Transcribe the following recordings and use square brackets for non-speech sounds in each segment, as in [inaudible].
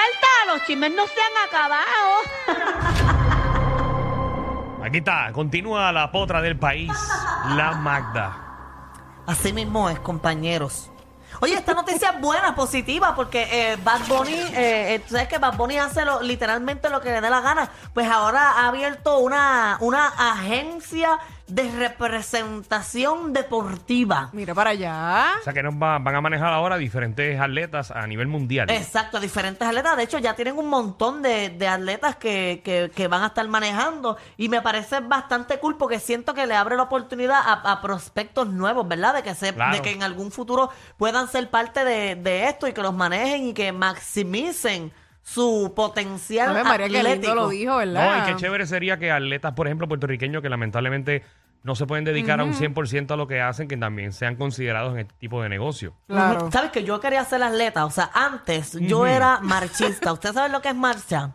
Falta, los chismes no se han acabado. [laughs] Aquí está, continúa la potra del país, la Magda. Así mismo es, compañeros. Oye, esta noticia es buena, positiva, porque eh, Bad Bunny, eh, eh, tú sabes que Bad Bunny hace lo- literalmente lo que le dé la gana. Pues ahora ha abierto una, una agencia de representación deportiva. Mira para allá. O sea que nos va- van a manejar ahora diferentes atletas a nivel mundial. Exacto, diferentes atletas. De hecho, ya tienen un montón de, de atletas que, que- que van a estar manejando. Y me parece bastante cool porque siento que le abre la oportunidad a, a prospectos nuevos, ¿verdad? De que, se, Claro. de que en algún futuro puedan ser parte de, de esto y que los manejen y que maximicen su potencial Ave María, qué atlético. lindo lo dijo, No, ¿verdad? y qué chévere sería que atletas, por ejemplo, puertorriqueños que lamentablemente no se pueden dedicar a un 100% a lo que hacen, que también sean considerados en este tipo de negocio. Claro. ¿Sabes que yo quería ser atleta? O sea, antes yo era marchista. ¿Usted sabe lo que es marcha?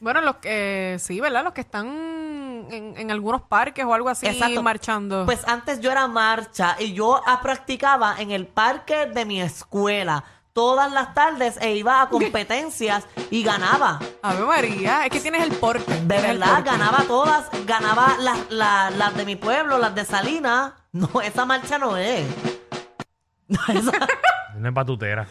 Bueno, los que sí, ¿verdad? Los que están en, en algunos parques o algo así Exacto. marchando. Pues antes yo era marcha y yo practicaba en el parque de mi escuela todas las tardes e iba a competencias y ganaba. Ave María, es que tienes el porte. De verdad, porte. ganaba todas, ganaba las, las, las de mi pueblo, las de Salinas. No, [laughs] esa marcha no es. No, esa- [laughs] No es batutera.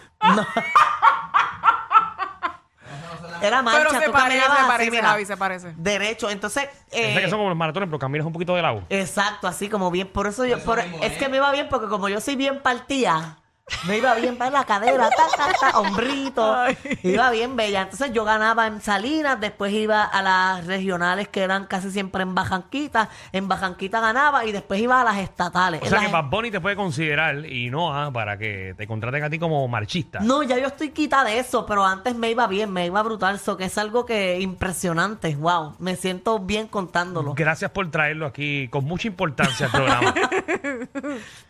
era marcha. Pero se tú parece, caminabas se así, parece, mira, Javi, se parece. Derecho. Entonces, eh, que son como los maratones, pero caminas un poquito de lado. Exacto, así como bien. Por eso yo, por- es que me iba bien porque como yo soy bien partida, me iba bien para la cadera, ta, ta, ta, hombrito. Iba bien bella. Entonces yo ganaba en Salinas, después iba a las regionales que eran casi siempre en Bajanquita. En Bajanquita ganaba y después iba a las estatales. O En sea las- que Bad Bunny te puede considerar y no ah, para que te contraten a ti como marchista. No, ya yo estoy quita de eso, pero antes me iba bien, me iba brutal. Eso que es algo que impresionante. Wow, me siento bien contándolo. Gracias por traerlo aquí con mucha importancia al programa. [laughs]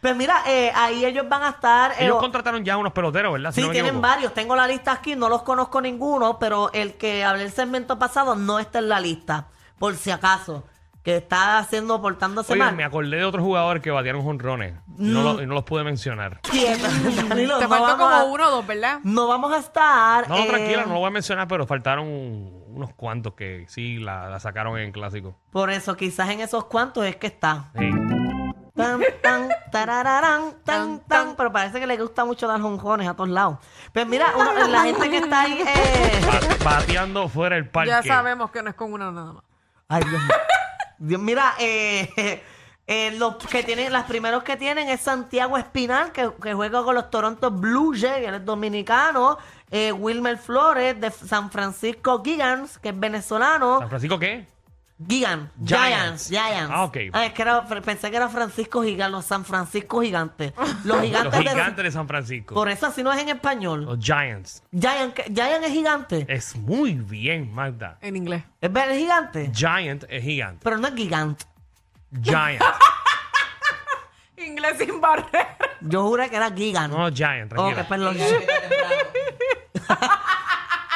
Pues mira, eh, ahí ellos van a estar. Ellos contrataron ya unos peloteros, ¿verdad? Si Sí, no tienen equivoco. varios. Tengo la lista aquí, no los conozco ninguno, pero el que hablé el segmento pasado no está en la lista, por si acaso, que está haciendo, portándose Oye, mal. me acordé de otros jugadores que batearon jonrones. No, lo- y no los pude mencionar. [laughs] [laughs] Danilo, Te no faltó vamos como a- uno o dos, ¿verdad? No vamos a estar. No, eh, tranquila, no lo voy a mencionar, pero faltaron unos cuantos que sí la, la sacaron en clásico. Por eso, quizás en esos cuantos es que está. Sí. Tan, tan, tarararán, tan, tan. Pero parece que le gusta mucho dar jonjones a todos lados. Pues mira, uno- la gente que está ahí. eh, bateando fuera del parque. Ya sabemos que no es con una nada más. Ay, Dios mío. Dios, mira, eh, [laughs] eh, los que tienen, las primeros que tienen es Santiago Espinal, que, que juega con los Toronto Blue Jays, él es dominicano. Eh, Wilmer Flores de San Francisco Gigants, que es venezolano. ¿San Francisco qué? Gigant, Giants. Giants, Giants. Ah, ok. Ah, es que era- pensé que era Francisco Gigante, los San Francisco Gigantes. Los [laughs] gigantes, Los de- gigantes de San Francisco. Por eso así no es en español. Los Giants. Giant, Giant es gigante. Es muy bien, Magda. En inglés. ¿Es ver- es gigante? Giant es gigante. Pero no es gigante. Giant. [laughs] Inglés sin barrera. Yo juré que era gigante. No, Giant, Ok, tranquila. los- [laughs]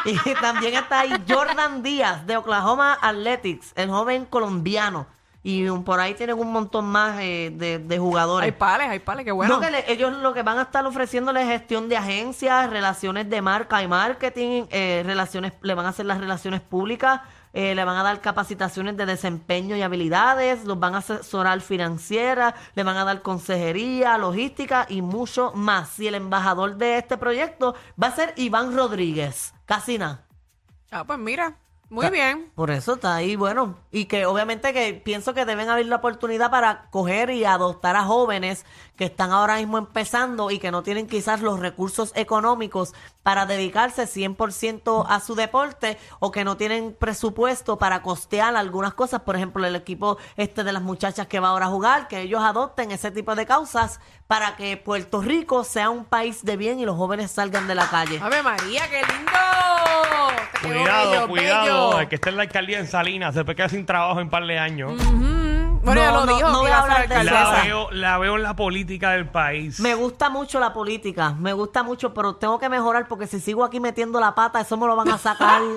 [laughs] y también está ahí Jordan Díaz de Oklahoma Athletics, el joven colombiano. Y por ahí tienen un montón más eh, de, de jugadores. Hay pales, hay pales, qué bueno. No, que le- ellos lo que van a estar ofreciéndole es gestión de agencias, relaciones de marca y marketing, eh, relaciones, le van a hacer las relaciones públicas, eh, le van a dar capacitaciones de desempeño y habilidades, los van a asesorar financiera, le van a dar consejería, logística y mucho más. Y el embajador de este proyecto va a ser Iván Rodríguez. Casi nada. Ah, pues mira, muy bien. Por eso está ahí, bueno, y que obviamente que pienso que deben abrir la oportunidad para coger y adoptar a jóvenes que están ahora mismo empezando y que no tienen quizás los recursos económicos para dedicarse 100% a su deporte o que no tienen presupuesto para costear algunas cosas, por ejemplo, el equipo este de las muchachas que va ahora a jugar, que ellos adopten ese tipo de causas para que Puerto Rico sea un país de bien y los jóvenes salgan de la calle. Ave María, qué lindo. Te quedó Cuidado, bello, cuidado. bello. El que esté en la alcaldía en Salinas se puede quedar sin trabajo en un par de años. Bueno, ya No, lo no, dijo. no que voy iba a ser hablar de alcaldesa. La esa. veo, la veo en la política del país. Me gusta mucho la política, me gusta mucho, pero tengo que mejorar porque si sigo aquí metiendo la pata, eso me lo van a sacar. [laughs]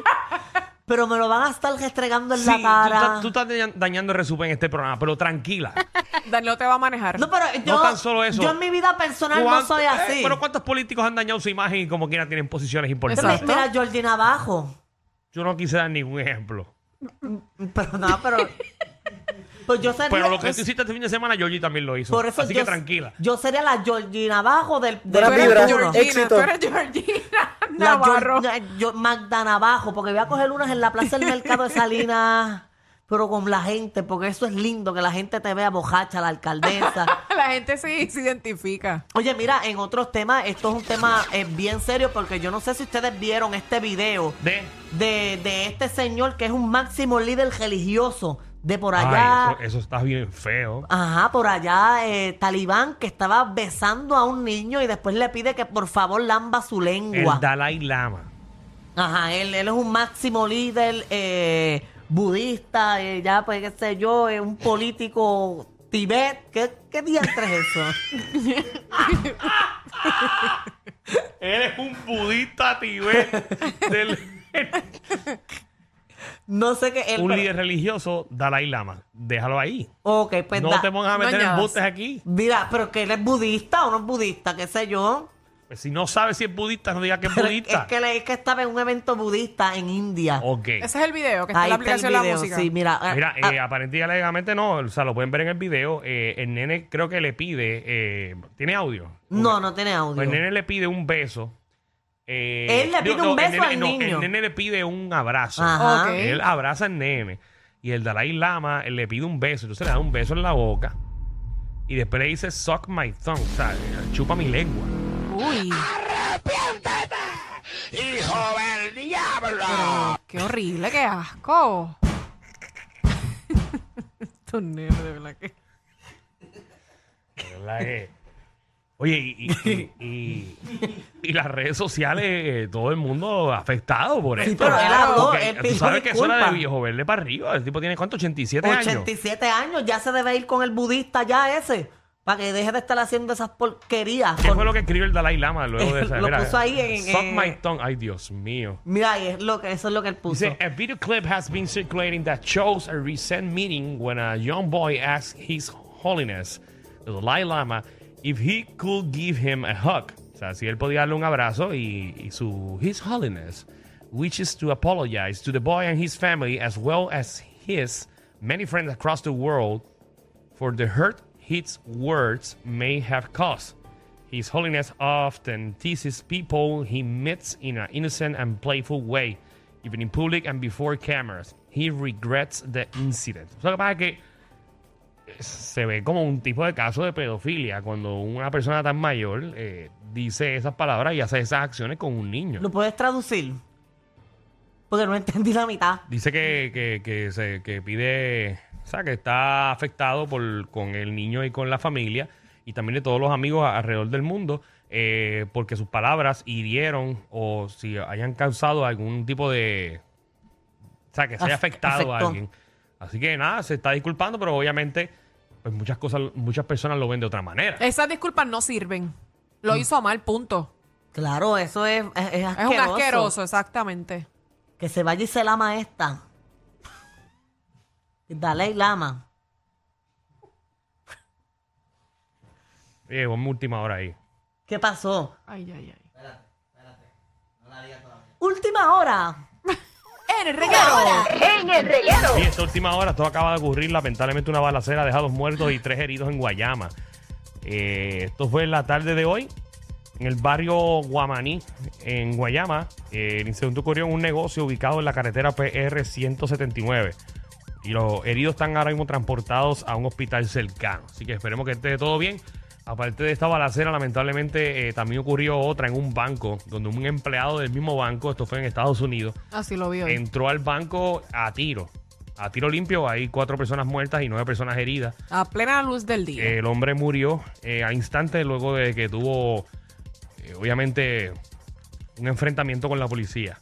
pero me lo van a estar restregando en Sí, la tú, cara. estás- tú estás daña- dañando el resumen en este programa, pero tranquila. [laughs] Danilo te va a manejar. No, pero yo, tan solo eso. yo en mi vida personal no ¿Cuánto- soy eh, así. pero ¿cuántos políticos han dañado su imagen y como quiera tienen posiciones importantes? Mi- Exacto. Mira, Georgina abajo. Yo no quise dar ningún ejemplo. Pero no, pero. Pues yo sería. Pero lo que tú hiciste este fin de semana, Georgie también lo hizo. por eso Así yo, que tranquila. Yo sería la Georgina abajo del. del Buena vibra. Georgina, Éxito. tú eres Georgina La Navarro. Georgina- yo, Magda Navajo, porque voy a coger unas en la plaza del mercado de Salinas, [laughs] pero con la gente, porque eso es lindo, que la gente te vea bojacha, la alcaldesa. [laughs] La gente sí se identifica. Oye, mira, en otros temas, esto es un tema eh, bien serio, porque yo no sé si ustedes vieron este video De. de, de este señor que es un máximo líder religioso de por allá. Ay, eso, eso está bien feo. Ajá, por allá, eh, Talibán, que estaba besando a un niño y después le pide que por favor lamba su lengua. El Dalai Lama. Ajá, él, él es un máximo líder eh, budista, eh, ya pues qué sé yo, es un político Tibet. ¿Qué, qué diantre es eso? [laughs] Eres un budista tibet. del- [laughs] No sé qué. Él, un pero- líder religioso, Dalai Lama. Déjalo ahí. Ok, pues no da- te pongas a no meter añadas. embustes aquí. Mira, pero que él es budista o no es budista, qué sé yo. Pues si no sabes si es budista, no digas que es Pero budista. es que, le- es que estaba en un evento budista en India. Ok. Ese es el video que está Ahí en la está el aplicación de la música. sí, mira. ah, Mira, ah, eh, aparentemente y alegadamente no, o sea, lo pueden ver en el video. eh, el nene creo que le pide, eh, ¿tiene audio? no, no tiene audio. Pues el nene le pide un beso. Eh, Él le pide un el beso nene- al no, niño. el nene le pide un abrazo. Ajá. Ok. Él abraza al nene. Y el Dalai Lama él le pide un beso. Entonces le da un beso en la boca. Y después le dice, suck my tongue. O sea, chupa mi lengua. Uy. Pero, qué horrible, qué asco. [laughs] Estos nenes, de verdad que. De verdad que- Oye, y, y- y- [laughs] y- y las redes sociales, eh, todo el mundo afectado por esto. pero él habló, Porque él tú pidió sabes que eso era de viejo verde para arriba. El tipo tiene, ¿cuánto? 87 años. 87 años, ya se debe ir con el budista ya ese, para que deje de estar haciendo esas porquerías. ¿Qué Con- fue lo que escribió el Dalai Lama luego de [laughs] esa? Lo puso ahí en- Suck en- my tongue. Ay, Dios mío. Mira, es lo que, eso es lo que él puso. Dice, a video clip has been circulating that shows a recent meeting when a young boy asked His Holiness, the Dalai Lama, if he could give him a hug. O sea, si él podía darle un abrazo y, y su His Holiness wishes to apologize to the boy and his family as well as his many friends across the world for the hurt his words may have caused. His Holiness often teases people he meets in an innocent and playful way, even in public and before cameras. He regrets the incident. O sea, lo que que se ve como un tipo de caso de pedofilia cuando una persona tan mayor eh, dice esas palabras y hace esas acciones con un niño. ¿Lo puedes traducir? Porque no entendí la mitad. Dice que, que, que se, que pide, o sea, que está afectado por, con el niño y con la familia y también de todos los amigos alrededor del mundo eh, porque sus palabras hirieron o si hayan causado algún tipo de, o sea, que se haya Af- afectado a alguien. Así que nada, se está disculpando, pero obviamente pues muchas cosas, muchas personas lo ven de otra manera. Esas disculpas no sirven. Mm. Lo hizo mal, punto. Claro, eso es, es, es un asqueroso, exactamente. Que se vaya y se lama esta. [laughs] Dalai Lama. Eh, ponme última hora ahí. ¿Qué pasó? Ay, ay, ay. Última hora. En el reguero. Y esta última hora, todo acaba de ocurrir. Lamentablemente, una balacera deja dos muertos y tres heridos en Guayama. Eh, esto fue en la tarde de hoy, en el barrio Guamaní, en Guayama. Eh, el incidente ocurrió en un negocio ubicado en la carretera PR 179. Y los heridos están ahora mismo transportados a un hospital cercano. Así que esperemos que esté todo bien. Aparte de esta balacera, lamentablemente eh, también ocurrió otra en un banco, donde un empleado del mismo banco, esto fue en Estados Unidos, Así lo vi hoy. entró al banco a tiro. A tiro limpio, hay cuatro personas muertas y nueve personas heridas. A plena luz del día. El hombre murió eh, a instante luego de que tuvo, eh, obviamente, un enfrentamiento con la policía.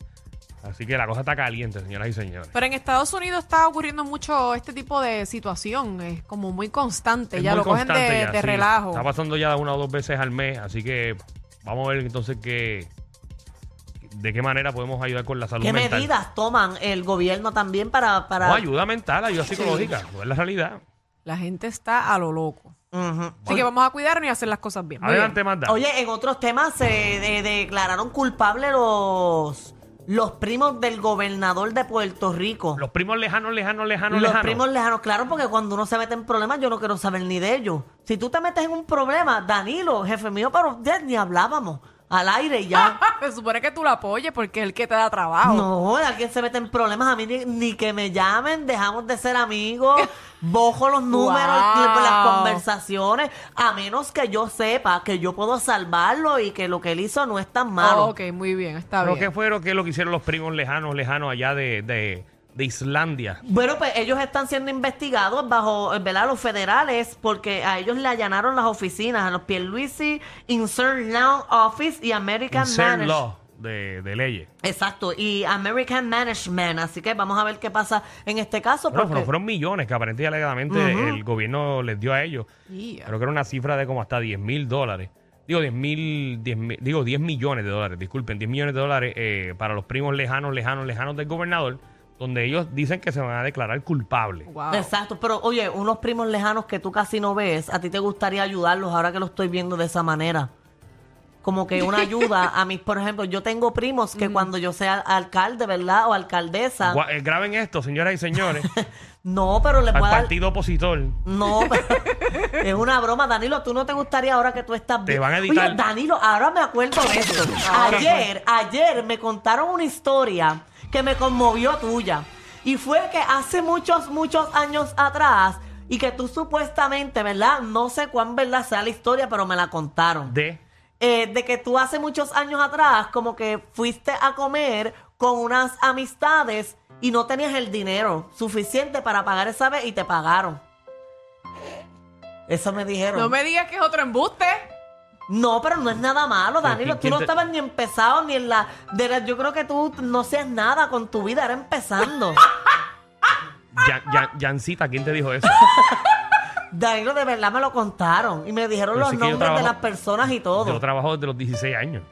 Así que la cosa está caliente, señoras y señores. Pero en Estados Unidos está ocurriendo mucho este tipo de situación, es como muy constante, Es ya muy lo cogen de, ya, de sí. relajo. Está pasando ya una o dos veces al mes, así que vamos a ver entonces qué, de qué manera podemos ayudar con la salud ¿Qué mental. medidas toman el gobierno también para... para... No, ayuda mental, ayuda psicológica, no es la realidad. La gente está a lo loco. Así que vamos a cuidarnos y hacer las cosas bien. Adelante. Manda. Oye, en otros temas se de- declararon culpables los, los primos del gobernador de Puerto Rico. Los primos lejanos, lejanos, lejanos, Los lejanos. primos lejanos, claro, porque cuando uno se mete en problemas, yo no quiero saber ni de ellos. Si tú te metes en un problema, Danilo, jefe mío, pero ya ni hablábamos. Al aire y ya. [laughs] Se supone que tú lo apoyes porque es el que te da trabajo. No, alguien se mete en problemas, a mí ni, ni que me llamen, dejamos de ser amigos, bojo los números, Wow. las conversaciones, a menos que yo sepa que yo puedo salvarlo y que lo que él hizo no es tan malo. Oh, ok, muy bien, está ¿Pero bien. qué fue lo que, lo que hicieron los primos lejanos, lejanos allá de, de, de Islandia? Bueno, pues ellos están siendo investigados bajo, ¿verdad? Los federales, porque a ellos le allanaron las oficinas, a los Pierluisi Insert Law Office y American Insert law de, de leyes. Exacto, y American Management. Así que vamos a ver qué pasa en este caso. Bueno, Porque... fueron, fueron millones que aparentemente alegadamente el gobierno les dio a ellos. Yeah. Creo que era una cifra de como hasta 10 mil dólares. Digo, 10 mil, 10 mil- digo, 10 millones de dólares, disculpen, 10 millones de dólares eh, para los primos lejanos, lejanos, lejanos del gobernador, donde ellos dicen que se van a declarar culpables. Wow. Exacto, pero oye, unos primos lejanos que tú casi no ves, a ti te gustaría ayudarlos ahora que lo estoy viendo de esa manera. Como que una ayuda [laughs] a mí, por ejemplo, yo tengo primos que cuando yo sea alcalde, ¿verdad? O alcaldesa, Gua- eh, graben esto, señoras y señores, [laughs] no, pero le al puedo dar... partido opositor. No, [laughs] pero es una broma, Danilo. ¿Tú no te gustaría ahora que tú estás Te van a editar. Oye, Danilo, ahora me acuerdo de esto. Ayer, ayer me contaron una historia que me conmovió tuya. Y fue que hace muchos, muchos años atrás, y que tú supuestamente, ¿verdad? No sé cuán verdad sea la historia, pero me la contaron. De Eh, de que tú hace muchos años atrás, como que fuiste a comer con unas amistades y no tenías el dinero suficiente para pagar esa vez y te pagaron. Eso me dijeron. No No, me digas que es otro embuste. Pero no es nada malo, Danilo. ¿quién- Tú no te- estabas ni empezado ni en la, de la- Yo creo que tú no hacías nada con tu vida, era empezando. [laughs] Jan- Jancita, ¿quién te dijo eso? [laughs] Danilo, de verdad me lo contaron y me dijeron Pero los nombres de las personas y todo. Yo trabajo desde los 16 años.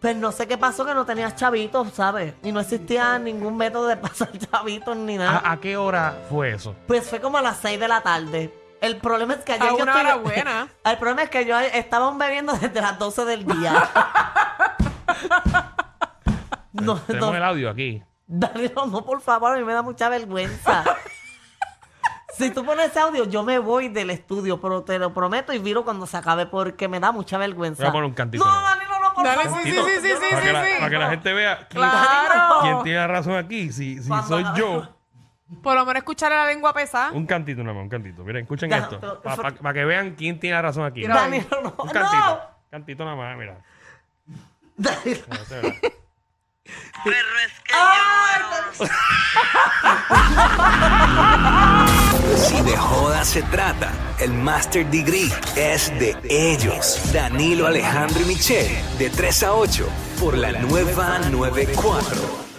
Pues no sé qué pasó que no tenías chavitos, ¿sabes? Y no existía ningún método de [laughs] pasar chavitos ni nada. ¿A, a qué hora fue eso? Pues fue como a las 6 de la tarde. El problema es que ayer A yo una estoy- hora buena. [laughs] El problema es que yo estaban bebiendo desde las 12 del día. [laughs] no, Tenemos no, el audio aquí. Danilo, no, por favor, a mí me da mucha vergüenza. [laughs] si tú pones ese audio, yo me voy del estudio, pero te lo prometo y viro cuando se acabe porque me da mucha vergüenza. Voy a poner un cantito. No, Danilo, no, por Dale, favor. sí, sí, sí, sí, sí, para, sí, que la, sí. para que la gente vea quién, Claro. quién tiene razón aquí. Si, si Cuando soy yo. Por lo menos escucharle la lengua pesada. Un cantito nada más, un cantito. Miren, escuchen Ya, esto. pero- Para que vean quién tiene razón aquí. Mira, Danilo, no. Un cantito. no. Un cantito nada más, mira. Danilo. Mira, se verá. Si de joda se trata, el Master Degree es de ellos. Danilo Alejandro y Michelle, de 3 a 8, por la nueva 94.